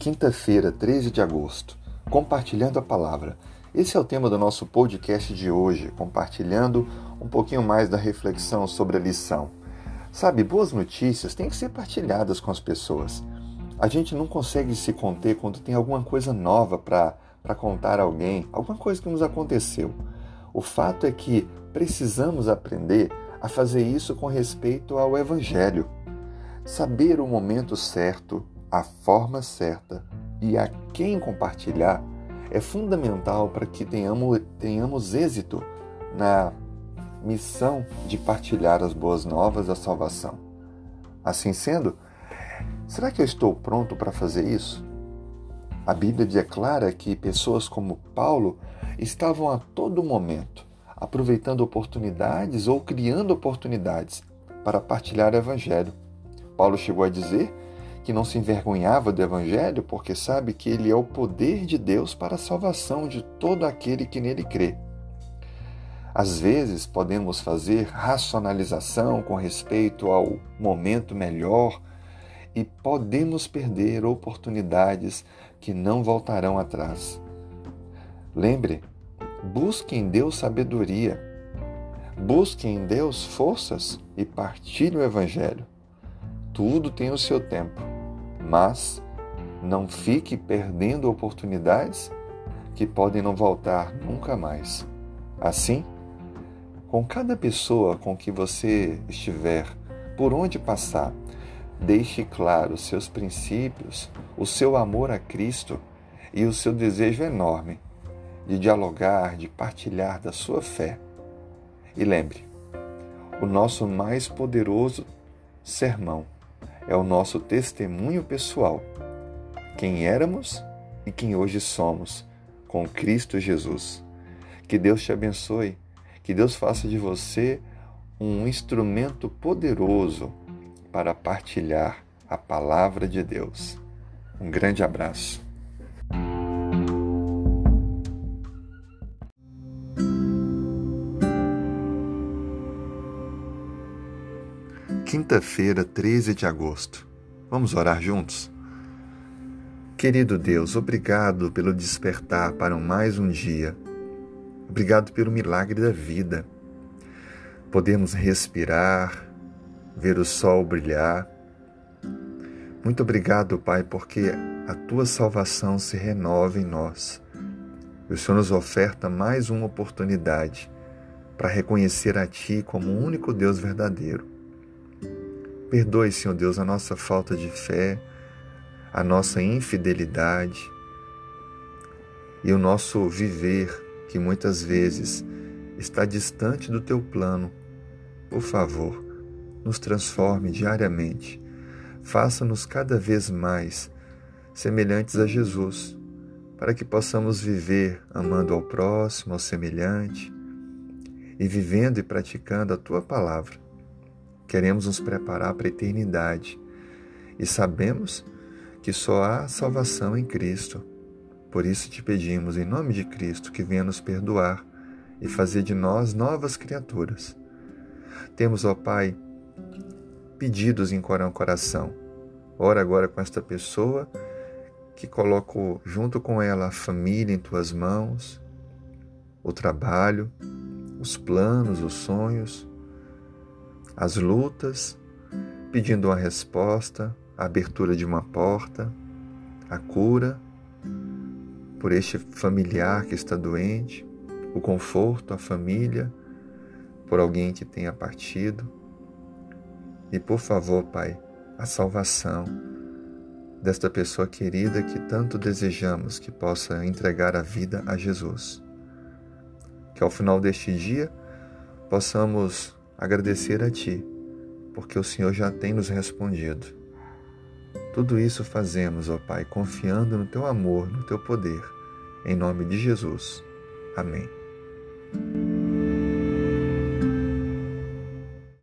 Quinta-feira, 13 de agosto. Compartilhando a palavra. Esse é o tema do nosso podcast de hoje, compartilhando um pouquinho mais da reflexão sobre a lição. Sabe, boas notícias têm que ser partilhadas com as pessoas. A gente não consegue se conter quando tem alguma coisa nova para contar a alguém, alguma coisa que nos aconteceu. O fato é que precisamos aprender a fazer isso com respeito ao Evangelho. Saber o momento certo, a forma certa e a quem compartilhar é fundamental para que tenhamos, tenhamos êxito na missão de partilhar as boas novas da salvação. Assim sendo, será que eu estou pronto para fazer isso? A Bíblia declara que pessoas como Paulo estavam a todo momento aproveitando oportunidades ou criando oportunidades para partilhar o Evangelho. Paulo chegou a dizer que não se envergonhava do Evangelho porque sabe que ele é o poder de Deus para a salvação de todo aquele que nele crê. Às vezes podemos fazer racionalização com respeito ao momento melhor e podemos perder oportunidades que não voltarão atrás. Lembre, busque em Deus sabedoria, busque em Deus forças e partilhe o Evangelho. Tudo tem o seu tempo, mas não fique perdendo oportunidades que podem não voltar nunca mais. Assim, com cada pessoa com que você estiver, por onde passar, deixe claro os seus princípios, o seu amor a Cristo e o seu desejo enorme de dialogar, de partilhar da sua fé. E lembre, o nosso mais poderoso sermão é o nosso testemunho pessoal, quem éramos e quem hoje somos com Cristo Jesus. Que Deus te abençoe, que Deus faça de você um instrumento poderoso para partilhar a palavra de Deus. Um grande abraço. Quinta-feira, 13 de agosto. Vamos orar juntos? Querido Deus, obrigado pelo despertar para mais um dia. Obrigado pelo milagre da vida. Podemos respirar, ver o sol brilhar. Muito obrigado, Pai, porque a tua salvação se renova em nós. O Senhor nos oferta mais uma oportunidade para reconhecer a Ti como o único Deus verdadeiro Perdoe, Senhor Deus, a nossa falta de fé, a nossa infidelidade e o nosso viver que muitas vezes está distante do teu plano. Por favor, nos transforme diariamente. Faça-nos cada vez mais semelhantes a Jesus, para que possamos viver amando ao próximo, ao semelhante e vivendo e praticando a tua palavra Queremos nos preparar para a eternidade e sabemos que só há salvação em Cristo. Por isso te pedimos, em nome de Cristo, que venha nos perdoar e fazer de nós novas criaturas. Temos, ó Pai, pedidos em coração. Ora agora com esta pessoa que coloco junto com ela a família em tuas mãos, o trabalho, os planos, os sonhos as lutas, pedindo uma resposta, a abertura de uma porta, a cura por este familiar que está doente, o conforto, a família, por alguém que tenha partido. E por favor, Pai, a salvação desta pessoa querida que tanto desejamos que possa entregar a vida a Jesus. Que ao final deste dia possamos agradecer a Ti, porque o Senhor já tem nos respondido. Tudo isso fazemos, ó Pai, confiando no Teu amor, no Teu poder. Em nome de Jesus. Amém.